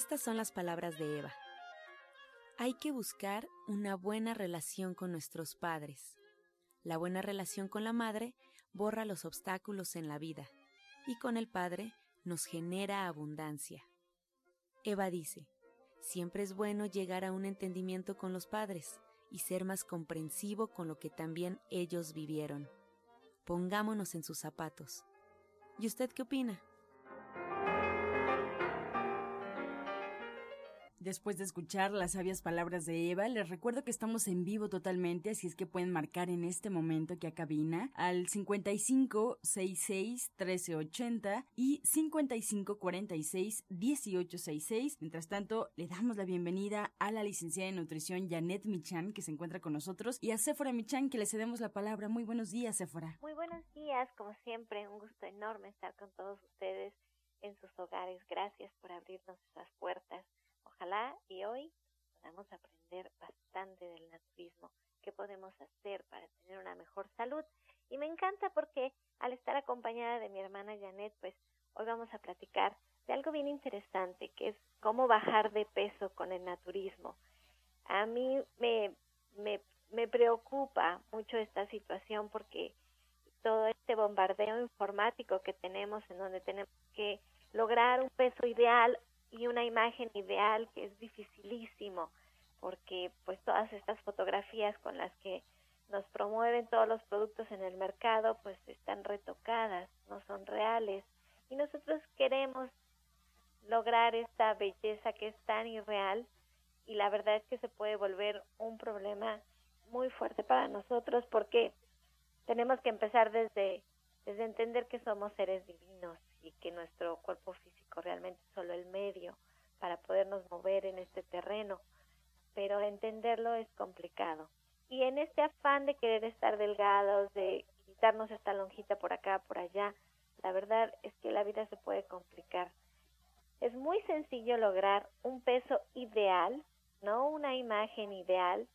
Estas son las palabras de Eva. Hay que buscar una buena relación con nuestros padres. La buena relación con la madre borra los obstáculos en la vida y con el padre nos genera abundancia. Eva dice, siempre es bueno llegar a un entendimiento con los padres y ser más comprensivo con lo que también ellos vivieron. Pongámonos en sus zapatos. ¿Y usted qué opina? Después de escuchar las sabias palabras de Eva, les recuerdo que estamos en vivo totalmente, así es que pueden marcar en este momento que a cabina al 5566 1380 y 5546 1866. Mientras tanto, le damos la bienvenida a la licenciada en nutrición Janet Michan, que se encuentra con nosotros, y a Sephora Michan, que le cedemos la palabra. Muy buenos días, Sephora. Muy buenos días, como siempre, un gusto enorme estar con todos ustedes en sus hogares. Gracias por abrirnos esas puertas Ojalá y hoy podamos aprender bastante del naturismo, qué podemos hacer para tener una mejor salud. Y me encanta porque al estar acompañada de mi hermana Janet, pues hoy vamos a platicar de algo bien interesante, que es cómo bajar de peso con el naturismo. A mí me, me, me preocupa mucho esta situación porque todo este bombardeo informático que tenemos en donde tenemos que lograr un peso ideal y una imagen ideal que es dificilísimo porque pues todas estas fotografías con las que nos promueven todos los productos en el mercado pues están retocadas, no son reales. Y nosotros queremos lograr esta belleza que es tan irreal y la verdad es que se puede volver un problema muy fuerte para nosotros porque tenemos que empezar desde, desde entender que somos seres divinos y que nuestro cuerpo físico realmente solo el medio para podernos mover en este terreno, pero entenderlo es complicado. Y en este afán de querer estar delgados, de quitarnos esta lonjita por acá, por allá, la verdad es que la vida se puede complicar. Es muy sencillo lograr un peso ideal, no una imagen ideal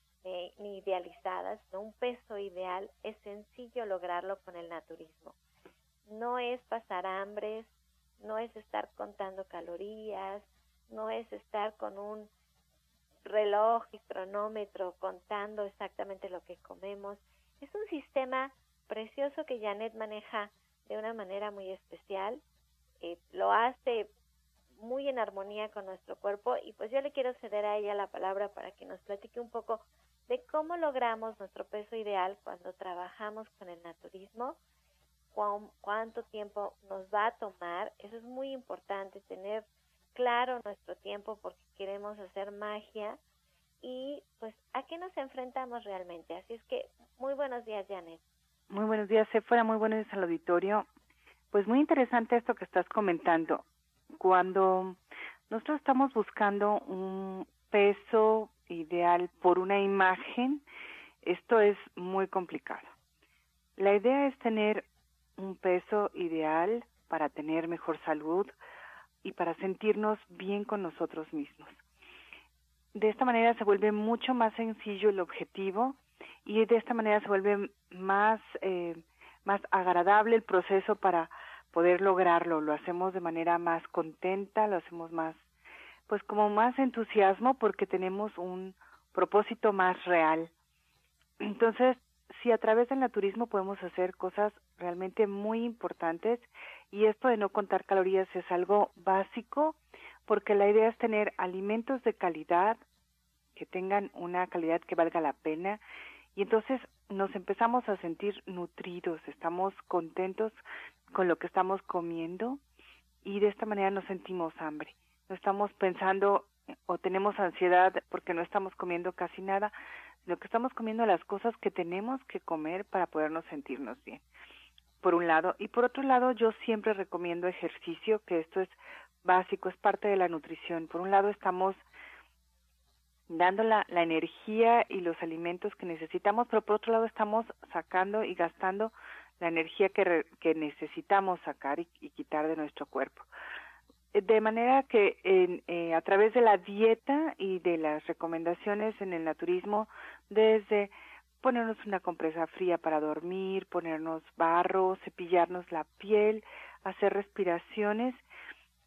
ni idealizada, sino un peso ideal. Es sencillo lograrlo con el naturismo no es pasar hambres, no es estar contando calorías, no es estar con un reloj y cronómetro contando exactamente lo que comemos. Es un sistema precioso que Janet maneja de una manera muy especial. Eh, lo hace muy en armonía con nuestro cuerpo y pues yo le quiero ceder a ella la palabra para que nos platique un poco de cómo logramos nuestro peso ideal cuando trabajamos con el naturismo cuánto tiempo nos va a tomar. Eso es muy importante, tener claro nuestro tiempo porque queremos hacer magia y pues a qué nos enfrentamos realmente. Así es que muy buenos días, Janet. Muy buenos días, Sephora. Muy buenos días al auditorio. Pues muy interesante esto que estás comentando. Cuando nosotros estamos buscando un peso ideal por una imagen, esto es muy complicado. La idea es tener un peso ideal para tener mejor salud y para sentirnos bien con nosotros mismos. De esta manera se vuelve mucho más sencillo el objetivo y de esta manera se vuelve más, eh, más agradable el proceso para poder lograrlo. Lo hacemos de manera más contenta, lo hacemos más, pues como más entusiasmo porque tenemos un propósito más real. Entonces, si a través del naturismo podemos hacer cosas realmente muy importantes y esto de no contar calorías es algo básico porque la idea es tener alimentos de calidad que tengan una calidad que valga la pena y entonces nos empezamos a sentir nutridos, estamos contentos con lo que estamos comiendo y de esta manera no sentimos hambre, no estamos pensando o tenemos ansiedad porque no estamos comiendo casi nada, sino que estamos comiendo las cosas que tenemos que comer para podernos sentirnos bien. Por un lado, y por otro lado yo siempre recomiendo ejercicio, que esto es básico, es parte de la nutrición. Por un lado estamos dando la, energía y los alimentos que necesitamos, pero por otro lado estamos sacando y gastando la energía que, que necesitamos sacar y, quitar de nuestro cuerpo. De manera que en, eh, a través de la dieta y de las recomendaciones en el naturismo, desde ponernos una compresa fría para dormir, ponernos barro, cepillarnos la piel, hacer respiraciones,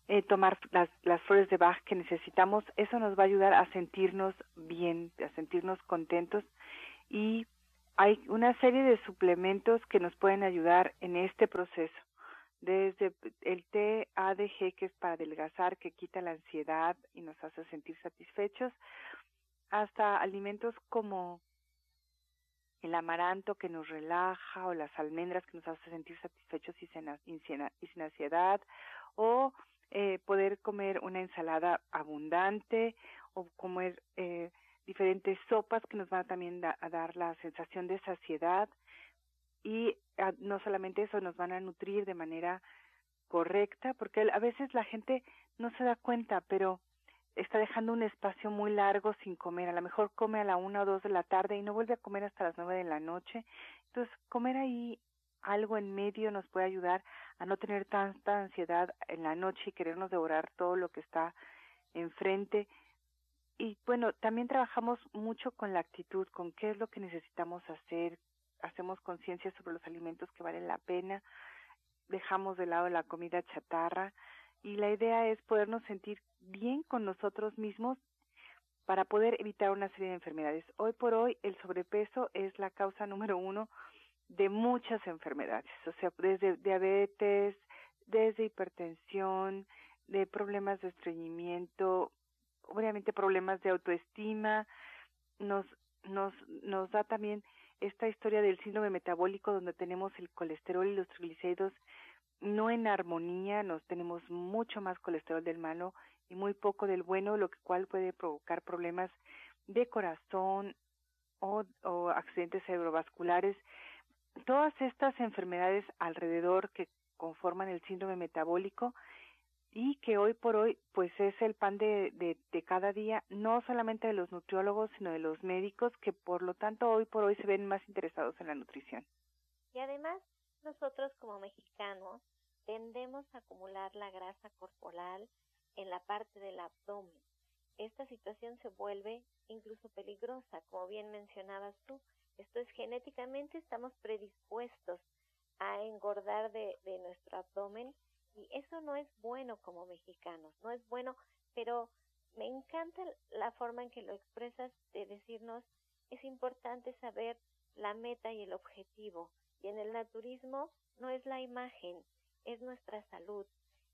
eh, tomar las, flores de Bach que necesitamos, eso nos va a ayudar a sentirnos bien, a sentirnos contentos y hay una serie de suplementos que nos pueden ayudar en este proceso. Desde el té ADG, que es para adelgazar, que quita la ansiedad y nos hace sentir satisfechos, hasta alimentos como el amaranto que nos relaja o las almendras que nos hace sentir satisfechos y sin, ansiedad o eh, poder comer una ensalada abundante o comer eh, diferentes sopas que nos van a también a dar la sensación de saciedad. Y ah, no solamente eso, nos van a nutrir de manera correcta, porque a veces la gente no se da cuenta, pero está dejando un espacio muy largo sin comer. A lo mejor come a la una o dos de la tarde y no vuelve a comer hasta las nueve de la noche. Entonces, comer ahí algo en medio nos puede ayudar a no tener tanta ansiedad en la noche y querernos devorar todo lo que está enfrente y bueno, también trabajamos mucho con la actitud, con qué es lo que necesitamos hacer, hacemos conciencia sobre los alimentos que valen la pena, dejamos de lado la comida chatarra y la idea es podernos sentir bien con nosotros mismos para poder evitar una serie de enfermedades. Hoy por hoy el sobrepeso es la causa número uno de muchas enfermedades, o sea, desde diabetes, desde hipertensión, de problemas de estreñimiento, obviamente problemas de autoestima, nos, nos, nos da también esta historia del síndrome metabólico donde tenemos el colesterol y los triglicéridos no en armonía, nos tenemos mucho más colesterol del malo y muy poco del bueno, lo cual puede provocar problemas de corazón o, accidentes cerebrovasculares. Todas estas enfermedades alrededor que conforman el síndrome metabólico y que hoy por hoy pues es el pan de, cada día, no solamente de los nutriólogos, sino de los médicos, que por lo tanto hoy por hoy se ven más interesados en la nutrición. Y además, nosotros como mexicanos tendemos a acumular la grasa corporal en la parte del abdomen. Esta situación se vuelve incluso peligrosa, como bien mencionabas tú. Esto es genéticamente estamos predispuestos a engordar de, de nuestro abdomen y eso no es bueno como mexicanos, no es bueno, pero me encanta la forma en que lo expresas de decirnos es importante saber la meta y el objetivo. Y en el naturismo no es la imagen, es nuestra salud.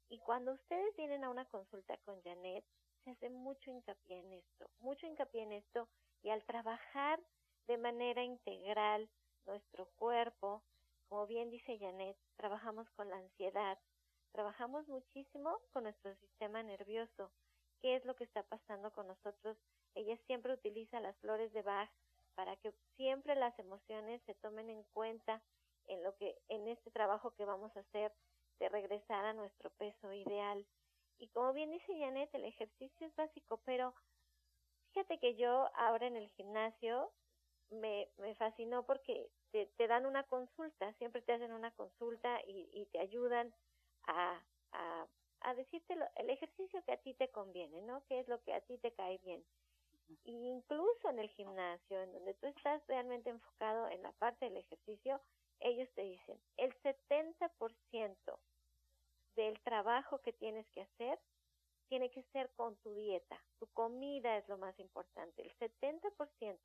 Y cuando ustedes vienen a una consulta con Janet, se hace mucho hincapié en esto, mucho hincapié en esto, y al trabajar de manera integral nuestro cuerpo, como bien dice Janet, trabajamos con la ansiedad, Trabajamos muchísimo con nuestro sistema nervioso. ¿Qué es lo que está pasando con nosotros? Ella siempre utiliza las flores de Bach para que siempre las emociones se tomen en cuenta en lo que en este trabajo que vamos a hacer de regresar a nuestro peso ideal. Y como bien dice Janet, el ejercicio es básico, pero fíjate que yo ahora en el gimnasio me, me fascinó porque te, te dan una consulta, siempre te hacen una consulta y, y te ayudan a, a, a decirte el ejercicio que a ti te conviene, ¿no? ¿Qué es lo que a ti te cae bien? Incluso en el gimnasio, en donde tú estás realmente enfocado en la parte del ejercicio, ellos te dicen, el 70% del trabajo que tienes que hacer tiene que ser con tu dieta. Tu comida es lo más importante. El 70%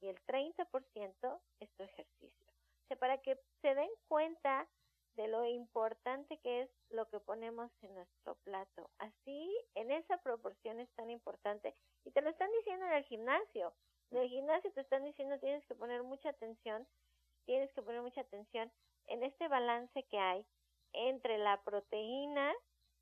y el 30% es tu ejercicio. O sea, para que se den cuenta de lo importante que es lo que ponemos en nuestro plato. Así, en esa proporción es tan importante. Y te lo están diciendo en el gimnasio. En el gimnasio te están diciendo tienes que poner mucha atención, tienes que poner mucha atención en este balance que hay entre la proteína,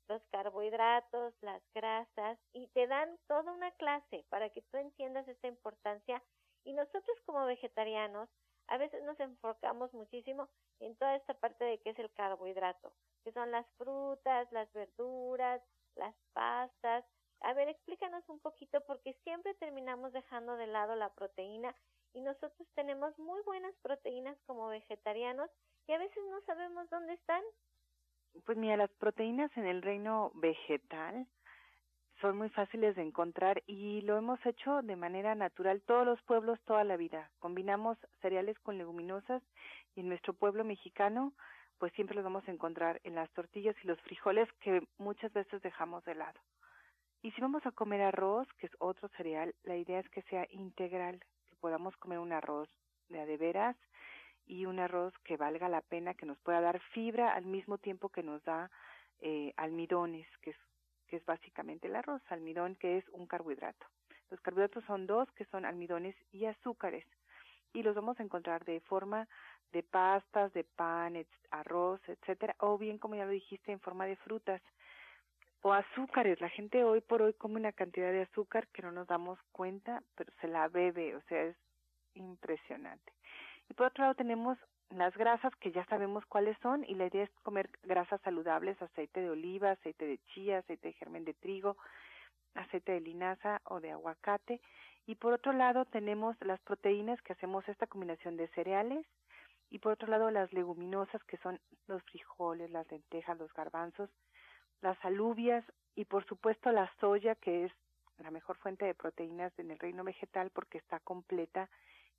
los carbohidratos, las grasas, y te dan toda una clase para que tú entiendas esta importancia. Y nosotros como vegetarianos, a veces nos enfocamos muchísimo en toda esta parte de qué es el carbohidrato, que son las frutas, las verduras, las pastas. A ver, explícanos un poquito porque siempre terminamos dejando de lado la proteína y nosotros tenemos muy buenas proteínas como vegetarianos y a veces no sabemos dónde están. Pues mira, las proteínas en el reino vegetal son muy fáciles de encontrar y lo hemos hecho de manera natural todos los pueblos toda la vida. Combinamos cereales con leguminosas y en nuestro pueblo mexicano pues siempre los vamos a encontrar en las tortillas y los frijoles que muchas veces dejamos de lado. Y si vamos a comer arroz, que es otro cereal, la idea es que sea integral, podamos comer un arroz de adeveras y un arroz que valga la pena, que nos pueda dar fibra al mismo tiempo que nos da eh, almidones, que es que es básicamente el arroz, almidón que es un carbohidrato. Los carbohidratos son dos, que son almidones y azúcares, y los vamos a encontrar de forma de pastas, de pan, arroz, etcétera, o bien como ya lo dijiste en forma de frutas o azúcares. La gente hoy por hoy come una cantidad de azúcar que no nos damos cuenta, pero se la bebe, o sea, es impresionante. Y por otro lado tenemos las grasas que ya sabemos cuáles son y la idea es comer grasas saludables, aceite de oliva, aceite de chía, aceite de germen de trigo, aceite de linaza o de aguacate. Y por otro lado tenemos las proteínas que hacemos esta combinación de cereales y por otro lado las leguminosas que son los frijoles, las lentejas, los garbanzos, las alubias y por supuesto la soya que es la mejor fuente de proteínas en el reino vegetal porque está completa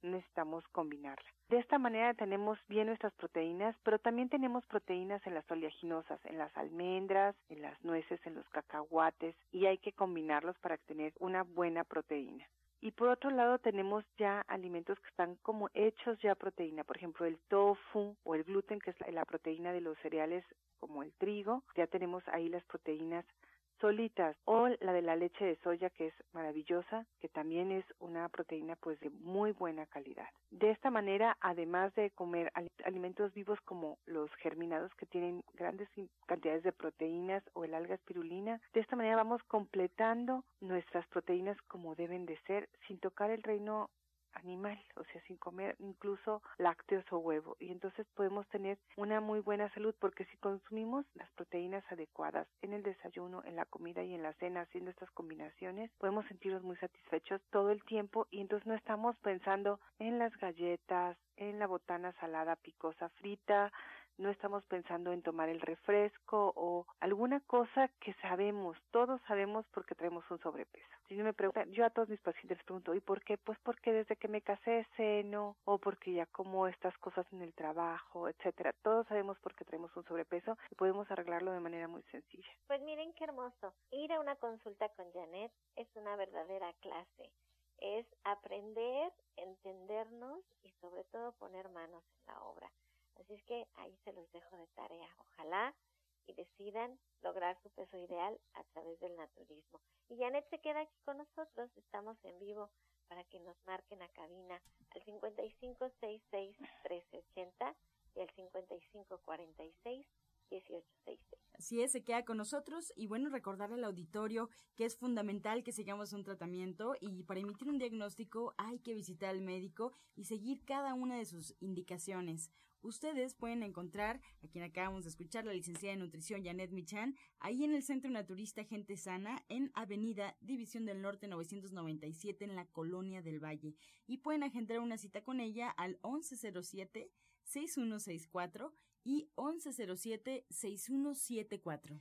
necesitamos combinarla. De esta manera tenemos bien nuestras proteínas, pero también tenemos proteínas en las oleaginosas, en las almendras, en las nueces, en los cacahuates, y hay que combinarlos para tener una buena proteína. Y por otro lado tenemos ya alimentos que están como hechos ya proteína, por ejemplo el tofu o el gluten, que es la proteína de los cereales como el trigo. Ya tenemos ahí las proteínas solitas o la de la leche de soya que es maravillosa, que también es una proteína pues de muy buena calidad. De esta manera, además de comer alimentos vivos como los germinados que tienen grandes cantidades de proteínas o el alga espirulina, de esta manera vamos completando nuestras proteínas como deben de ser sin tocar el reino animal, o sea, sin comer incluso lácteos o huevo. Y entonces podemos tener una muy buena salud porque si consumimos las proteínas adecuadas en el desayuno, en la comida y en la cena, haciendo estas combinaciones, podemos sentirnos muy satisfechos todo el tiempo y entonces no estamos pensando en las galletas, en la botana salada picosa frita, no estamos pensando en tomar el refresco o alguna cosa que sabemos, todos sabemos porque traemos un sobrepeso. Si me preguntan, yo a todos mis pacientes les pregunto, ¿y por qué? Pues porque desde que me casé seno o porque ya como estas cosas en el trabajo, etcétera. Todos sabemos por qué traemos un sobrepeso y podemos arreglarlo de manera muy sencilla. Pues miren qué hermoso. Ir a una consulta con Janet es una verdadera clase es aprender, entendernos y sobre todo poner manos en la obra. Así es que ahí se los dejo de tarea. Ojalá y decidan lograr su peso ideal a través del naturismo. Y Janet se queda aquí con nosotros. Estamos en vivo para que nos marquen a cabina al 5566-1380 y al 5546 Así es, se queda con nosotros y bueno, recordarle al auditorio que es fundamental que sigamos un tratamiento y para emitir un diagnóstico hay que visitar al médico y seguir cada una de sus indicaciones. Ustedes pueden encontrar a quien acabamos de escuchar, la licenciada en nutrición Janet Michan, ahí en el Centro Naturista Gente Sana, en Avenida División del Norte 997 en la Colonia del Valle. Y pueden agendar una cita con ella al 1107 6164 y 1107-6174.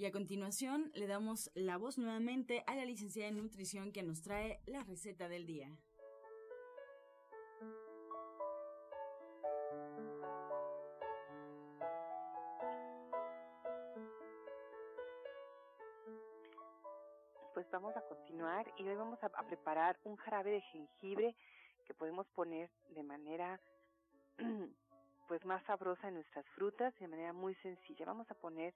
Y a continuación le damos la voz nuevamente a la licenciada en nutrición que nos trae la receta del día. Pues vamos a continuar y hoy vamos a, preparar un jarabe de jengibre que podemos poner de manera pues más sabrosa en nuestras frutas de manera muy sencilla. Vamos a poner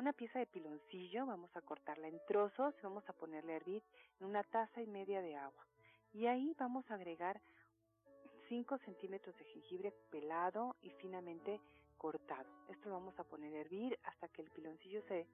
una pieza de piloncillo, vamos a cortarla en trozos y vamos a ponerle a hervir en una taza y media de agua. Y ahí vamos a agregar 5 centímetros de jengibre pelado y finamente cortado. Esto lo vamos a poner a hervir hasta que el piloncillo se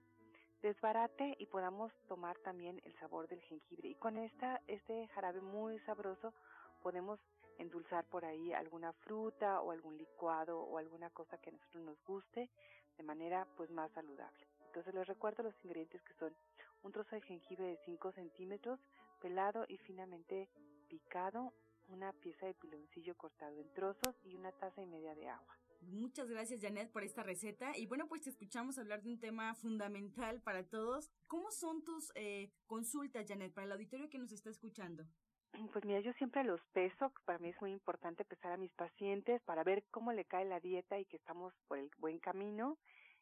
desbarate y podamos tomar también el sabor del jengibre. Y con esta, este jarabe muy sabroso podemos endulzar por ahí alguna fruta o algún licuado o alguna cosa que a nosotros nos guste de manera pues más saludable. Entonces les recuerdo los ingredientes que son un trozo de jengibre de 5 centímetros pelado y finamente picado, una pieza de piloncillo cortado en trozos y una taza y media de agua. Muchas gracias Janet por esta receta y bueno pues te escuchamos hablar de un tema fundamental para todos. ¿Cómo son tus eh, consultas Janet para el auditorio que nos está escuchando? Pues mira, yo siempre los peso, para mí es muy importante pesar a mis pacientes para ver cómo le cae la dieta y que estamos por el buen camino.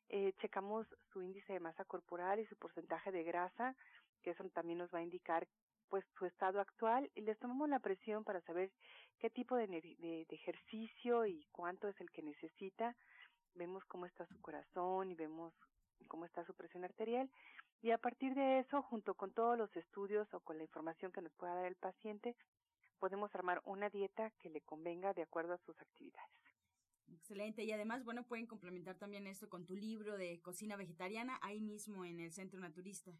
Eh, checamos su índice de masa corporal y su porcentaje de grasa, que eso también nos va a indicar pues su estado actual y les tomamos la presión para saber qué tipo de, de, ejercicio y cuánto es el que necesita. Vemos cómo está su corazón y vemos cómo está su presión arterial y a partir de eso, junto con todos los estudios o con la información que nos pueda dar el paciente, podemos armar una dieta que le convenga de acuerdo a sus actividades. Excelente. Y además, bueno, pueden complementar también esto con tu libro de cocina vegetariana ahí mismo en el Centro Naturista.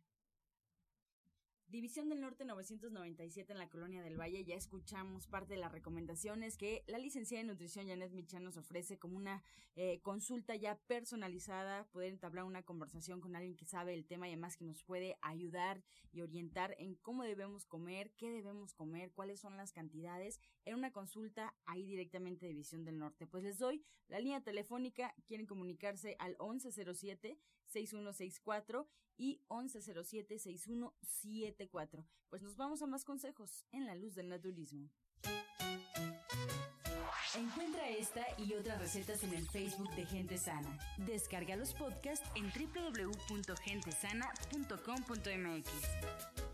División del Norte 997 en la Colonia del Valle. Ya escuchamos parte de las recomendaciones que la licenciada en nutrición Janet Michan nos ofrece como una eh, consulta ya personalizada, poder entablar una conversación con alguien que sabe el tema y además que nos puede ayudar y orientar en cómo debemos comer, qué debemos comer, cuáles son las cantidades, en una consulta ahí directamente División del Norte. Pues les doy la línea telefónica, quieren comunicarse al 1107 6164 y 1107 6174. Pues nos vamos a más consejos en la luz del naturismo. Encuentra esta y otras recetas en el Facebook de Gente Sana. Descarga los podcasts en www.gentesana.com.mx.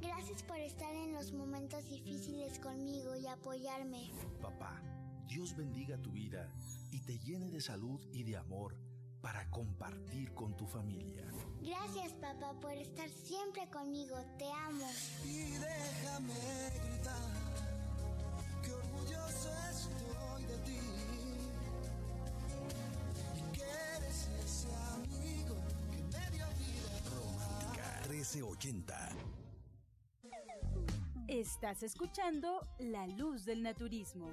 Gracias por estar en los momentos difíciles conmigo y apoyarme. Papá, Dios bendiga tu vida y te llene de salud y de amor para compartir con tu familia. Gracias papá por estar siempre conmigo, te amo. Y déjame gritar que orgulloso estoy de ti. Y que eres ese amigo que me dio vida. Romántica 1380 Estás escuchando La Luz del Naturismo.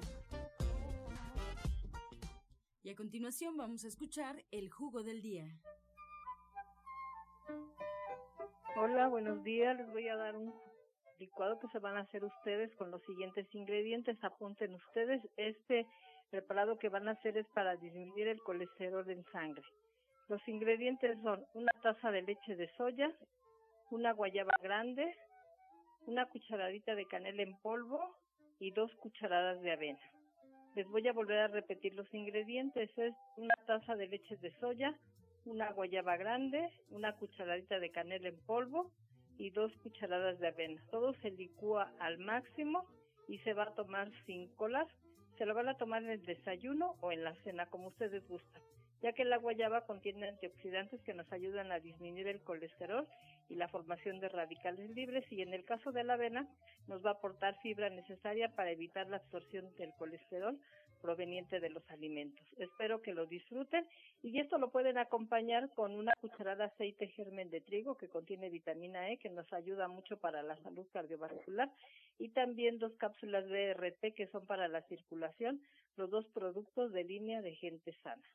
Y a continuación vamos a escuchar el jugo del día. Hola, buenos días. Les voy a dar un licuado que se van a hacer ustedes con los siguientes ingredientes. Apunten ustedes. Este preparado que van a hacer es para disminuir el colesterol en sangre. Los ingredientes son una taza de leche de soya, una guayaba grande, una cucharadita de canela en polvo y dos cucharadas de avena. Les voy a volver a repetir los ingredientes. Es una taza de leche de soya, una guayaba grande, una cucharadita de canela en polvo y dos cucharadas de avena. Todo se licúa al máximo y se va a tomar sin colas. Se lo van a tomar en el desayuno o en la cena, como ustedes gustan ya que la guayaba contiene antioxidantes que nos ayudan a disminuir el colesterol y la formación de radicales libres y en el caso de la avena nos va a aportar fibra necesaria para evitar la absorción del colesterol proveniente de los alimentos. Espero que lo disfruten y esto lo pueden acompañar con una cucharada de aceite germen de trigo que contiene vitamina E que nos ayuda mucho para la salud cardiovascular y también dos cápsulas de BRT que son para la circulación, los dos productos de línea de gente sana.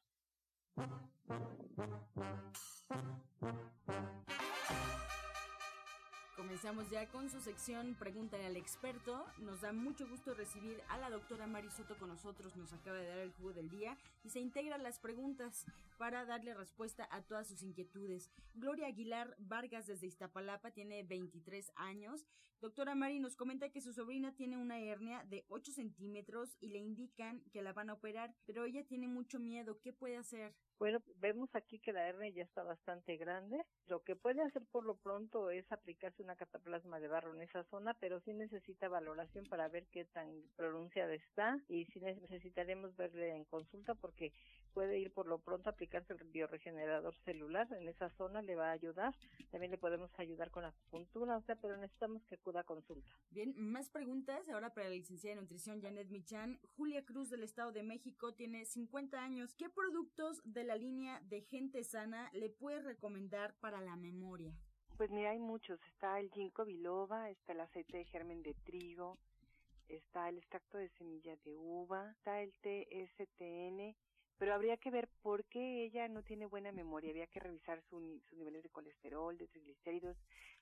Comenzamos ya con su sección Pregúntale al experto. Nos da mucho gusto recibir a la doctora Mari Soto con nosotros. Nos acaba de dar el jugo del día y se integra las preguntas para darle respuesta a todas sus inquietudes. Gloria Aguilar Vargas desde Iztapalapa tiene 23 años. Doctora Mari nos comenta que su sobrina tiene una hernia de 8 centímetros y le indican que la van a operar, pero ella tiene mucho miedo. ¿Qué puede hacer? Bueno, vemos aquí que la hernia ya está bastante grande. Lo que puede hacer por lo pronto es aplicarse una cataplasma de barro en esa zona, pero sí necesita valoración para ver qué tan pronunciada está y sí necesitaremos verle en consulta porque puede ir por lo pronto a aplicarse el bioregenerador celular en esa zona, le va a ayudar. También le podemos ayudar con acupuntura, o sea, pero necesitamos que acuda a consulta. Bien, más preguntas ahora para la licenciada de nutrición Janet Michan. Julia Cruz del Estado de México tiene 50 años. ¿Qué productos de la línea de gente sana le puede recomendar para la memoria? Pues mira, hay muchos. Está el ginkgo biloba, está el aceite de germen de trigo, está el extracto de semilla de uva, está el TSTN, pero habría que ver por qué ella no tiene buena memoria. Habría que revisar sus niveles de colesterol, de triglicéridos,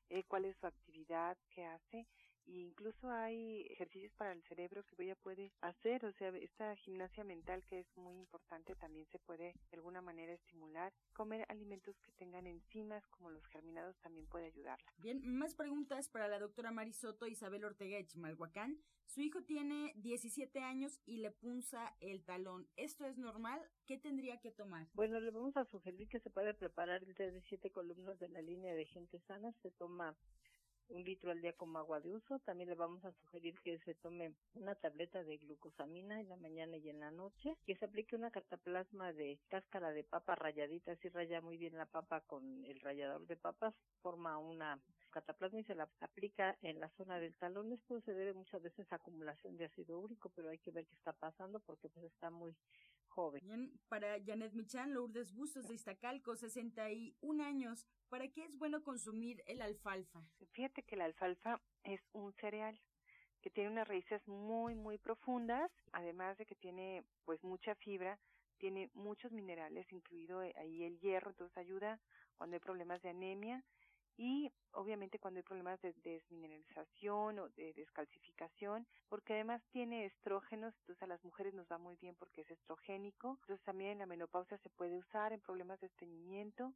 eh, cuál es su actividad, qué hace incluso hay ejercicios para el cerebro que ella puede hacer, o sea, esta gimnasia mental que es muy importante también se puede de alguna manera estimular. Comer alimentos que tengan enzimas como los germinados también puede ayudarla. Bien, más preguntas para la doctora Marisoto Isabel Ortega de Chimalhuacán. Su hijo tiene 17 años y le punza el talón. ¿Esto es normal? ¿Qué tendría que tomar? Bueno, le vamos a sugerir que se puede preparar el té de siete columnas de la línea de gente sana. Se toma un litro al día como agua de uso. También le vamos a sugerir que se tome una tableta de glucosamina en la mañana y en la noche, que se aplique una cataplasma de cáscara de papa rayadita, así raya muy bien la papa con el rallador de papas, forma una cataplasma y se la aplica en la zona del talón. Esto se debe muchas veces a acumulación de ácido úrico, pero hay que ver qué está pasando porque pues está muy joven. Bien, para Janet Michan, Lourdes Bustos de Iztacalco, 61 años, ¿para qué es bueno consumir el alfalfa? Fíjate que la alfalfa es un cereal que tiene unas raíces muy muy profundas, además de que tiene pues mucha fibra, tiene muchos minerales, incluido ahí el hierro, entonces ayuda cuando hay problemas de anemia y obviamente cuando hay problemas de desmineralización o de descalcificación, porque además tiene estrógenos, entonces a las mujeres nos va muy bien porque es estrogénico, entonces también en la menopausia se puede usar en problemas de estreñimiento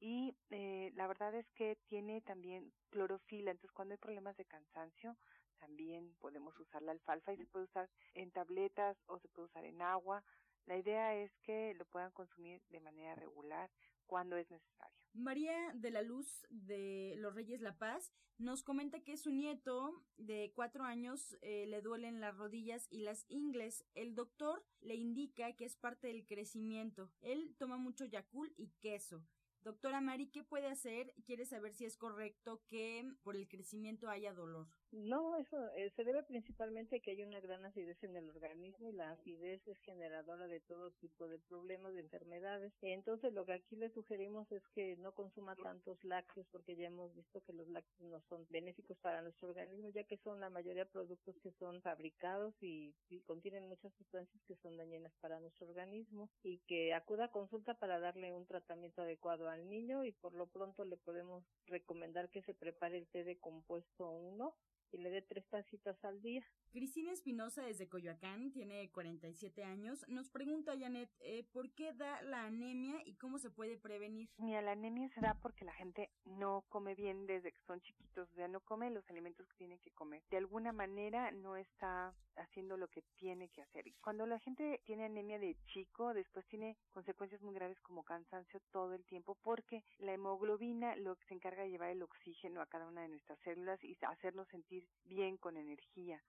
y eh, la verdad es que tiene también clorofila, entonces cuando hay problemas de cansancio también podemos usar la alfalfa y se puede usar en tabletas o se puede usar en agua. La idea es que lo puedan consumir de manera regular cuando es necesario. María de la Luz de Los Reyes La Paz nos comenta que su nieto de cuatro años eh, le duelen las rodillas y las ingles. El doctor le indica que es parte del crecimiento. Él toma mucho yacul y queso. Doctora Mari, ¿qué puede hacer? Quiere saber si es correcto que por el crecimiento haya dolor. No, eso eh, se debe principalmente a que hay una gran acidez en el organismo y la acidez es generadora de todo tipo de problemas, de enfermedades. Entonces, lo que aquí le sugerimos es que no consuma tantos lácteos porque ya hemos visto que los lácteos no son benéficos para nuestro organismo, ya que son la mayoría de productos que son fabricados y, y contienen muchas sustancias que son dañinas para nuestro organismo y que acuda a consulta para darle un tratamiento adecuado al niño y por lo pronto le podemos recomendar que se prepare el té de compuesto 1 y le dé tres tacitas al día. Cristina Espinosa desde Coyoacán, tiene 47 años, nos pregunta Janet, eh, ¿por qué da la anemia y cómo se puede prevenir? Mira, la anemia se da porque la gente no come bien desde que son chiquitos, o sea, no come los alimentos que tiene que comer. De alguna manera no está haciendo lo que tiene que hacer. Cuando la gente tiene anemia de chico, después tiene consecuencias muy graves como cansancio todo el tiempo porque la hemoglobina lo que se encarga de llevar el oxígeno a cada una de nuestras células y hacernos sentir bien con energía.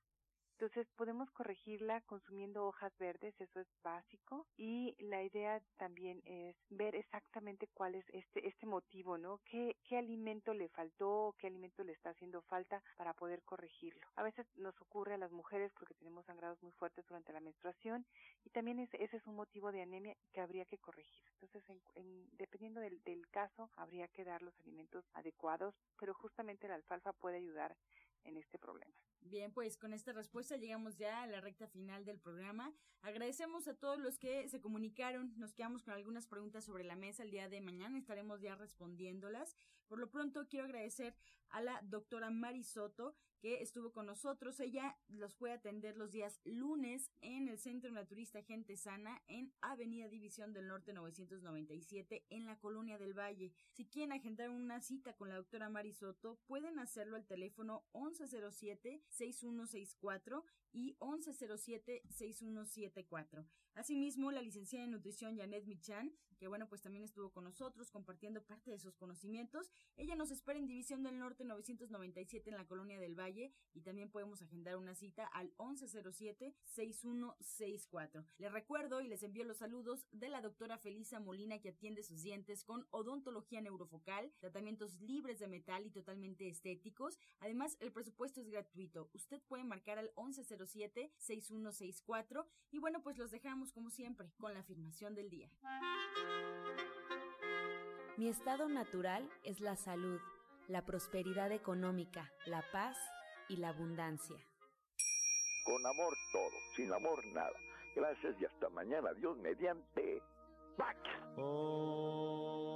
Entonces podemos corregirla consumiendo hojas verdes, eso es básico. Y la idea también es ver exactamente cuál es este, este motivo, ¿no? ¿Qué, qué alimento le faltó, qué alimento le está haciendo falta para poder corregirlo. A veces nos ocurre a las mujeres porque tenemos sangrados muy fuertes durante la menstruación y también ese es un motivo de anemia que habría que corregir. Entonces, en, dependiendo del, del caso, habría que dar los alimentos adecuados, pero justamente la alfalfa puede ayudar en este problema. Bien, pues con esta respuesta llegamos ya a la recta final del programa. Agradecemos a todos los que se comunicaron. Nos quedamos con algunas preguntas sobre la mesa el día de mañana. Estaremos ya respondiéndolas. Por lo pronto, quiero agradecer a la doctora Mari Soto, que estuvo con nosotros. Ella los puede atender los días lunes en el Centro Naturista Gente Sana en Avenida División del Norte 997 en la Colonia del Valle. Si quieren agendar una cita con la doctora Mari Soto, pueden hacerlo al teléfono 1107-6164 y 1107-6174. Asimismo, la licenciada en nutrición Janet Michan, que bueno, pues también estuvo con nosotros compartiendo parte de sus conocimientos. Ella nos espera en División del Norte 997 en la Colonia del Valle y también podemos agendar una cita al 1107-6164. Les recuerdo y les envío los saludos de la doctora Felisa Molina que atiende sus dientes con odontología neurofocal, tratamientos libres de metal y totalmente estéticos. Además, el presupuesto es gratuito. Usted puede marcar al 1107-6164 y bueno, pues los dejamos como siempre con la afirmación del día. Mi estado natural es la salud, la prosperidad económica, la paz y la abundancia. Con amor todo, sin amor nada. Gracias y hasta mañana. Dios mediante. ¡Pax! Oh.